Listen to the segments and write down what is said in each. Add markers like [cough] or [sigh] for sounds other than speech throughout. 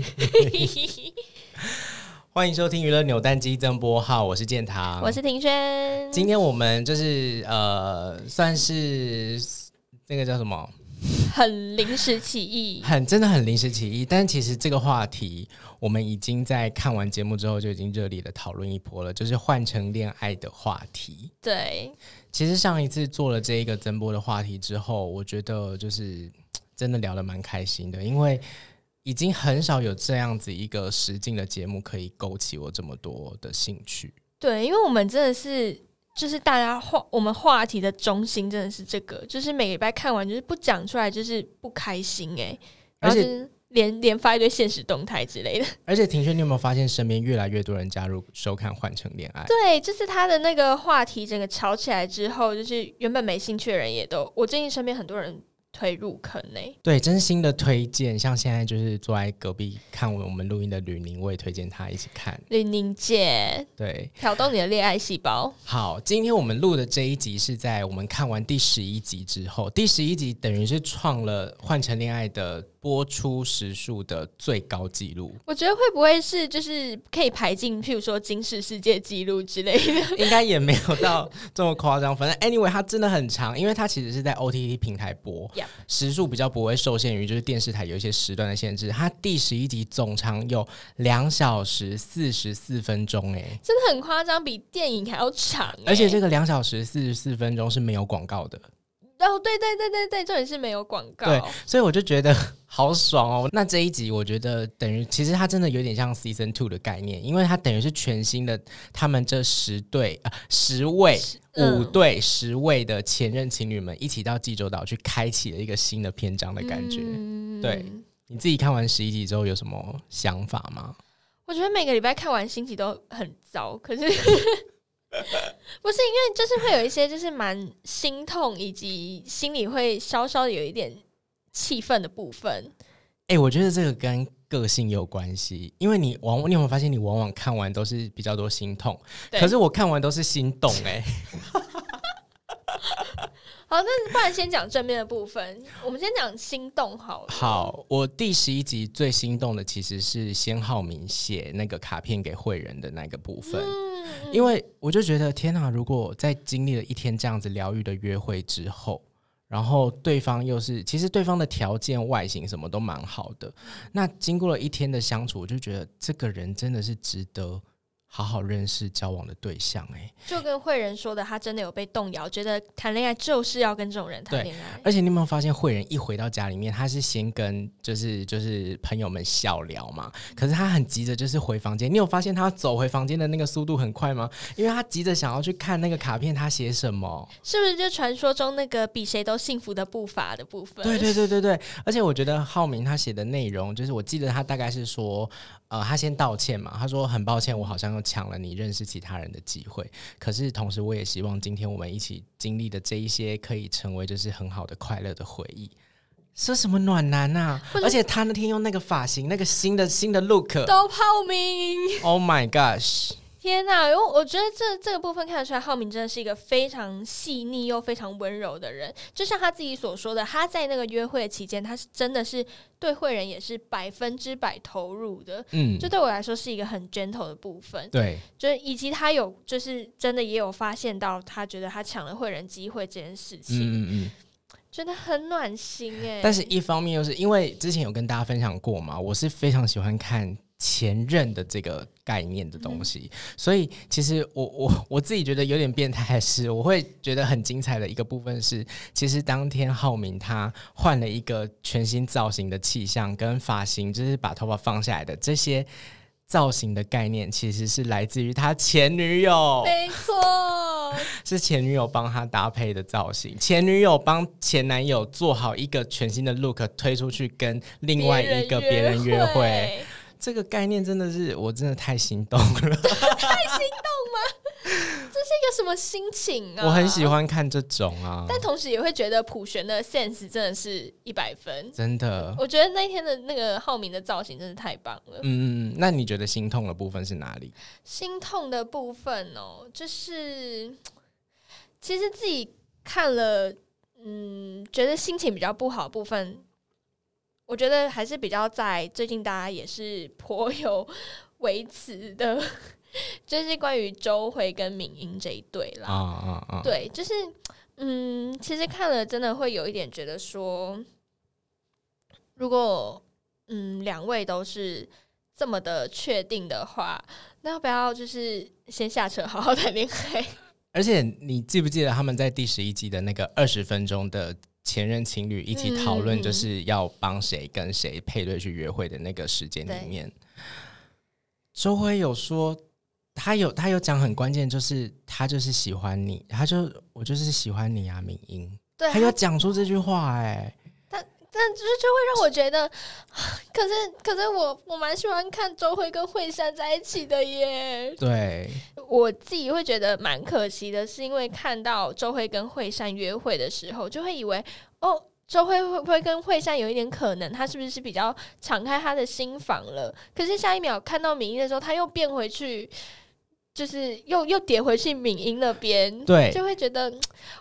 [laughs] 欢迎收听娱乐扭蛋机增播号，我是建堂，我是庭轩。今天我们就是呃，算是那个叫什么？很临时起意，很真的很临时起意。但其实这个话题，我们已经在看完节目之后就已经热烈的讨论一波了，就是换成恋爱的话题。对，其实上一次做了这一个增播的话题之后，我觉得就是真的聊得蛮开心的，因为。已经很少有这样子一个实境的节目可以勾起我这么多的兴趣。对，因为我们真的是，就是大家话，我们话题的中心真的是这个，就是每个礼拜看完就是不讲出来就是不开心哎，而且连连发一堆现实动态之类的。而且庭轩，你有没有发现身边越来越多人加入收看《换乘恋爱》？对，就是他的那个话题整个炒起来之后，就是原本没兴趣的人也都，我最近身边很多人。推入坑呢？对，真心的推荐。像现在就是坐在隔壁看我们录音的吕宁，我也推荐他一起看。吕宁姐，对，挑动你的恋爱细胞。好，今天我们录的这一集是在我们看完第十一集之后，第十一集等于是创了换成恋爱的。播出时数的最高纪录，我觉得会不会是就是可以排进，譬如说金氏世界纪录之类的？[laughs] 应该也没有到这么夸张。反正 anyway，它真的很长，因为它其实是在 OTT 平台播.时数比较不会受限于就是电视台有一些时段的限制。它第十一集总长有两小时四十四分钟，哎，真的很夸张，比电影还要长。而且这个两小时四十四分钟是没有广告的。哦，对对对对对，这里是没有广告。对，所以我就觉得 [laughs] 好爽哦。那这一集我觉得等于其实它真的有点像 Season Two 的概念，因为它等于是全新的，他们这十对啊十位五对十位的前任情侣们一起到济州岛去开启了一个新的篇章的感觉。嗯、对，你自己看完十一集之后有什么想法吗？我觉得每个礼拜看完心情都很糟，可是。[laughs] 不是因为就是会有一些就是蛮心痛，以及心里会稍稍有一点气愤的部分。哎、欸，我觉得这个跟个性有关系，因为你往往你有没有发现，你往往看完都是比较多心痛，可是我看完都是心动、欸。[laughs] 哎。好，那不然先讲正面的部分。[laughs] 我们先讲心动好了。好，我第十一集最心动的其实是先浩明写那个卡片给慧仁的那个部分，嗯、因为我就觉得天哪，如果在经历了一天这样子疗愈的约会之后，然后对方又是其实对方的条件、外形什么都蛮好的，那经过了一天的相处，我就觉得这个人真的是值得。好好认识交往的对象，哎，就跟慧仁说的，他真的有被动摇，觉得谈恋爱就是要跟这种人谈恋爱。而且你有没有发现，慧仁一回到家里面，他是先跟就是就是朋友们小聊嘛，可是他很急着就是回房间。你有发现他走回房间的那个速度很快吗？因为他急着想要去看那个卡片，他写什么？是不是就传说中那个比谁都幸福的步伐的部分？对对对对对。而且我觉得浩明他写的内容，就是我记得他大概是说，呃，他先道歉嘛，他说很抱歉，我好像。抢了你认识其他人的机会，可是同时我也希望今天我们一起经历的这一些可以成为就是很好的快乐的回忆。说什么暖男啊？而且他那天用那个发型，那个新的新的 look 都泡明。Oh my gosh！天呐，因为我觉得这这个部分看得出来，浩明真的是一个非常细腻又非常温柔的人。就像他自己所说的，他在那个约会期间，他是真的是对慧仁也是百分之百投入的。嗯，这对我来说是一个很 gentle 的部分。对，就是以及他有就是真的也有发现到，他觉得他抢了慧仁机会这件事情。嗯嗯，真的很暖心哎。但是一方面又是因为之前有跟大家分享过嘛，我是非常喜欢看。前任的这个概念的东西，嗯、所以其实我我我自己觉得有点变态的是，我会觉得很精彩的一个部分是，其实当天浩明他换了一个全新造型的气象跟发型，就是把头发放下来的这些造型的概念，其实是来自于他前女友，没错，[laughs] 是前女友帮他搭配的造型，前女友帮前男友做好一个全新的 look 推出去跟另外一个别人约会。这个概念真的是，我真的太心动了，太心动吗？[laughs] 这是一个什么心情啊？我很喜欢看这种啊，但同时也会觉得普璇的 sense 真的是一百分，真的。我觉得那天的那个浩明的造型真是太棒了。嗯，那你觉得心痛的部分是哪里？心痛的部分哦，就是其实自己看了，嗯，觉得心情比较不好的部分。我觉得还是比较在最近大家也是颇有 [laughs] 维持的，[laughs] 就是关于周慧跟敏英这一对啦。啊啊啊！对，就是嗯，其实看了真的会有一点觉得说，如果嗯两位都是这么的确定的话，那要不要就是先下车好好 [laughs] 谈恋爱？而且你记不记得他们在第十一集的那个二十分钟的？前任情侣一起讨论，就是要帮谁跟谁配对去约会的那个时间里面，周辉有说，他有他有讲很关键，就是他就是喜欢你，他就我就是喜欢你啊，敏英，对，他有讲出这句话，哎。但就是就会让我觉得，[sighs] 可是可是我我蛮喜欢看周慧跟惠善在一起的耶。对，我自己会觉得蛮可惜的，是因为看到周慧跟惠善约会的时候，就会以为哦，周慧会不会跟惠善有一点可能？他是不是比较敞开他的心房了？可是下一秒看到敏英的时候，他又变回去。就是又又跌回去敏英那边，对，就会觉得，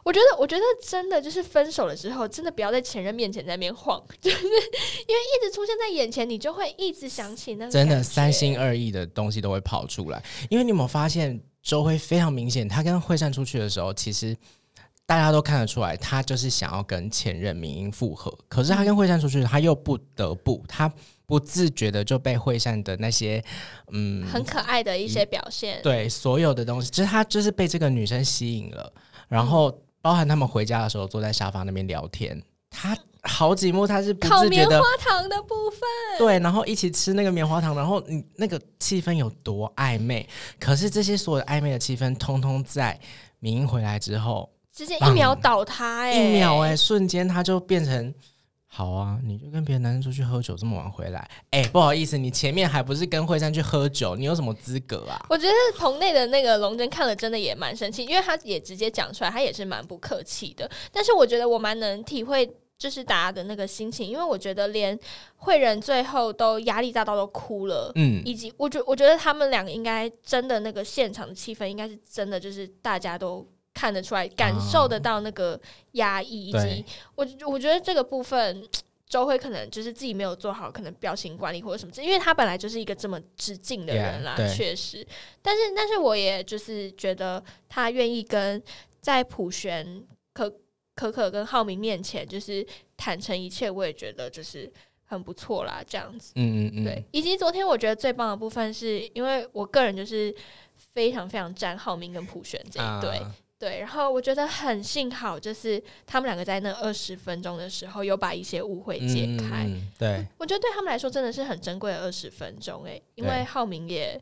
我觉得，我觉得真的就是分手了之后，真的不要在前任面前在那边晃，就是因为一直出现在眼前，你就会一直想起那个真的三心二意的东西都会跑出来。因为你有没有发现，周辉非常明显，他跟惠善出去的时候，其实大家都看得出来，他就是想要跟前任明英复合，可是他跟惠善出去，他又不得不他。不自觉的就被惠善的那些，嗯，很可爱的一些表现，对所有的东西，就是他就是被这个女生吸引了。然后，包含他们回家的时候坐在沙发那边聊天，他好几幕他是不自觉的，棉花糖的部分，对，然后一起吃那个棉花糖，然后你那个气氛有多暧昧，可是这些所有暧昧的气氛，通通在明英回来之后，直接一秒倒塌，欸，一秒哎，欸，瞬间他就变成。好啊，你就跟别的男生出去喝酒，这么晚回来，哎、欸，不好意思，你前面还不是跟惠山去喝酒，你有什么资格啊？我觉得棚内的那个龙真看了真的也蛮生气，因为他也直接讲出来，他也是蛮不客气的。但是我觉得我蛮能体会，就是大家的那个心情，因为我觉得连惠仁最后都压力大到都哭了，嗯，以及我觉我觉得他们两个应该真的那个现场的气氛应该是真的，就是大家都。看得出来，感受得到那个压抑，以及我我觉得这个部分，[tsk] 周辉可能就是自己没有做好，可能表情管理或者什么，因为他本来就是一个这么直进的人啦，yeah, 确实。但是，但是我也就是觉得他愿意跟在普璇、可可可跟浩明面前就是坦诚一切，我也觉得就是很不错啦，这样子。嗯嗯嗯。对，以及昨天我觉得最棒的部分，是因为我个人就是非常非常赞浩明跟普璇这一对。Uh. 对，然后我觉得很幸好，就是他们两个在那二十分钟的时候，有把一些误会解开。嗯、对，我觉得对他们来说真的是很珍贵的二十分钟诶，因为浩明也，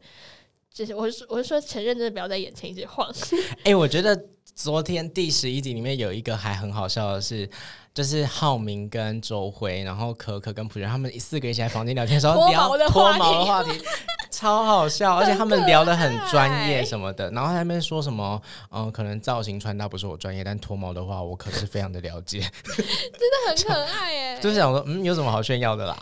就是我是我是说，承认真的不要在眼前一直晃。[laughs] 哎，我觉得昨天第十一集里面有一个还很好笑的是。就是浩明跟周辉，然后可可跟普仁，他们四个一起在房间聊天的时候聊脱毛的话题 [laughs] [laughs] 超好笑，而且他们聊得很专业什么的。然后他们说什么，嗯，可能造型穿搭不是我专业，但脱毛的话，我可是非常的了解，真的很可爱耶。[laughs] 就是想说，嗯，有什么好炫耀的啦？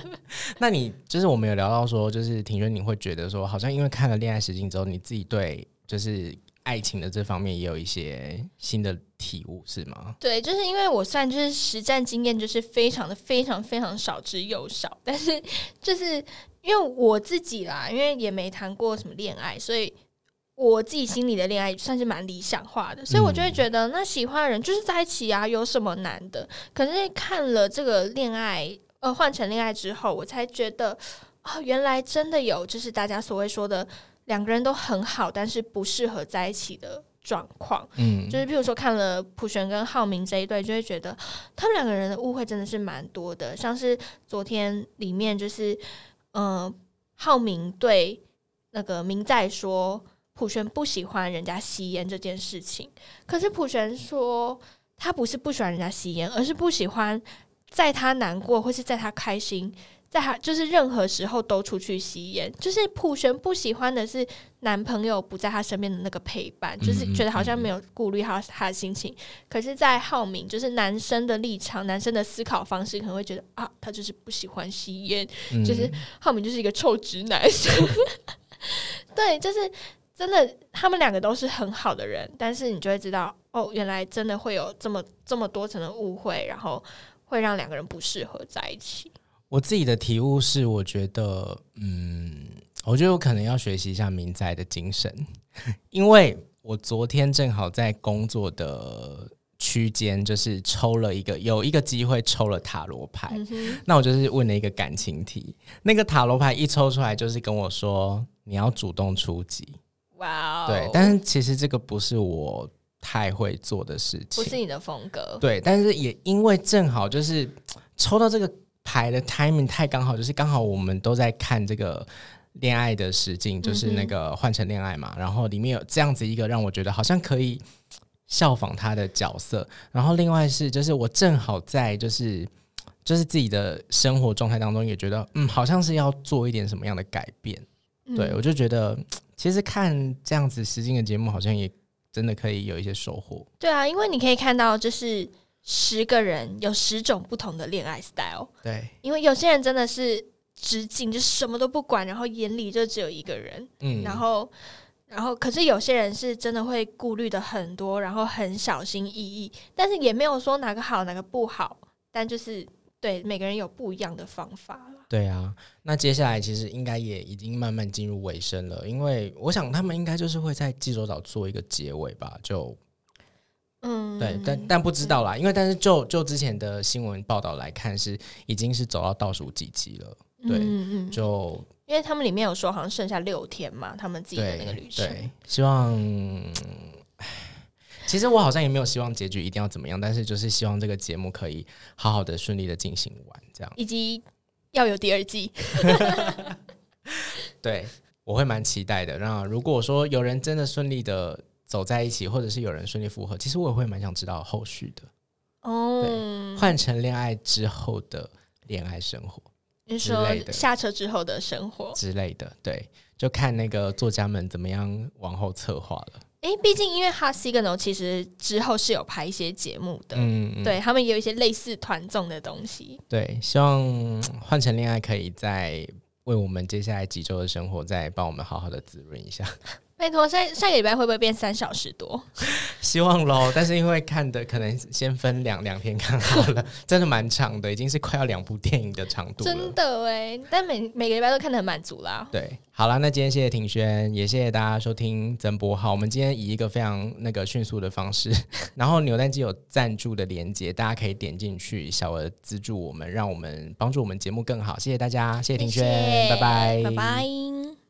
[laughs] 那你就是我们有聊到说，就是庭轩，你会觉得说，好像因为看了《恋爱实境》之后，你自己对就是。爱情的这方面也有一些新的体悟，是吗？对，就是因为我算就是实战经验就是非常的非常非常少之又少，但是就是因为我自己啦，因为也没谈过什么恋爱，所以我自己心里的恋爱算是蛮理想化的，所以我就会觉得那喜欢的人就是在一起啊，有什么难的？可是看了这个恋爱呃换成恋爱之后，我才觉得啊、哦，原来真的有就是大家所谓说的。两个人都很好，但是不适合在一起的状况，嗯，就是譬如说看了普璇跟浩明这一对，就会觉得他们两个人的误会真的是蛮多的。像是昨天里面，就是嗯、呃，浩明对那个明在说普璇不喜欢人家吸烟这件事情，可是普璇说他不是不喜欢人家吸烟，而是不喜欢在他难过或是在他开心。在他就是任何时候都出去吸烟，就是普璇不喜欢的是男朋友不在他身边的那个陪伴，就是觉得好像没有顾虑他他的心情。可是，在浩明就是男生的立场，男生的思考方式可能会觉得啊，他就是不喜欢吸烟，就是浩明就是一个臭直男。[laughs] 对，就是真的，他们两个都是很好的人，但是你就会知道哦，原来真的会有这么这么多层的误会，然后会让两个人不适合在一起。我自己的体悟是，我觉得，嗯，我觉得我可能要学习一下民仔的精神，[laughs] 因为我昨天正好在工作的区间，就是抽了一个有一个机会抽了塔罗牌，嗯、那我就是问了一个感情题，那个塔罗牌一抽出来，就是跟我说你要主动出击。哇对，但是其实这个不是我太会做的事情，不是你的风格，对，但是也因为正好就是抽到这个。牌的 timing 太刚好，就是刚好我们都在看这个恋爱的实境，就是那个换成恋爱嘛。然后里面有这样子一个让我觉得好像可以效仿他的角色。然后另外是，就是我正好在就是就是自己的生活状态当中也觉得，嗯，好像是要做一点什么样的改变。对，我就觉得其实看这样子实境的节目，好像也真的可以有一些收获。对啊，因为你可以看到就是。十个人有十种不同的恋爱 style，对，因为有些人真的是直径，就什么都不管，然后眼里就只有一个人，嗯，然后，然后，可是有些人是真的会顾虑的很多，然后很小心翼翼，但是也没有说哪个好哪个不好，但就是对每个人有不一样的方法。对啊，那接下来其实应该也已经慢慢进入尾声了，因为我想他们应该就是会在济州岛做一个结尾吧，就。嗯，对，但但不知道啦，因为但是就就之前的新闻报道来看，是已经是走到倒数几集了。对，嗯嗯，就因为他们里面有说好像剩下六天嘛，他们自己的那个旅程。对，希望，其实我好像也没有希望结局一定要怎么样，但是就是希望这个节目可以好好的顺利的进行完，这样，以及要有第二季。[laughs] 对，我会蛮期待的。那如果说有人真的顺利的。走在一起，或者是有人顺利复合，其实我也会蛮想知道后续的哦。对，换成恋爱之后的恋爱生活，你说下车之后的生活之类的，对，就看那个作家们怎么样往后策划了。哎，毕竟因为 Hot Signal 其实之后是有拍一些节目的，嗯，嗯，对他们也有一些类似团综的东西。对，希望换成恋爱可以在为我们接下来几周的生活再帮我们好好的滋润一下。拜托，下下个礼拜会不会变三小时多？[laughs] 希望喽，但是因为看的可能先分两两天看好了，真的蛮长的，已经是快要两部电影的长度了。真的哎，但每每个礼拜都看得很满足啦。对，好啦，那今天谢谢庭轩，也谢谢大家收听曾博浩，我们今天以一个非常那个迅速的方式，[laughs] 然后扭蛋机有赞助的连接，大家可以点进去，小额资助我们，让我们帮助我们节目更好。谢谢大家，谢谢庭轩，谢谢拜拜，拜拜。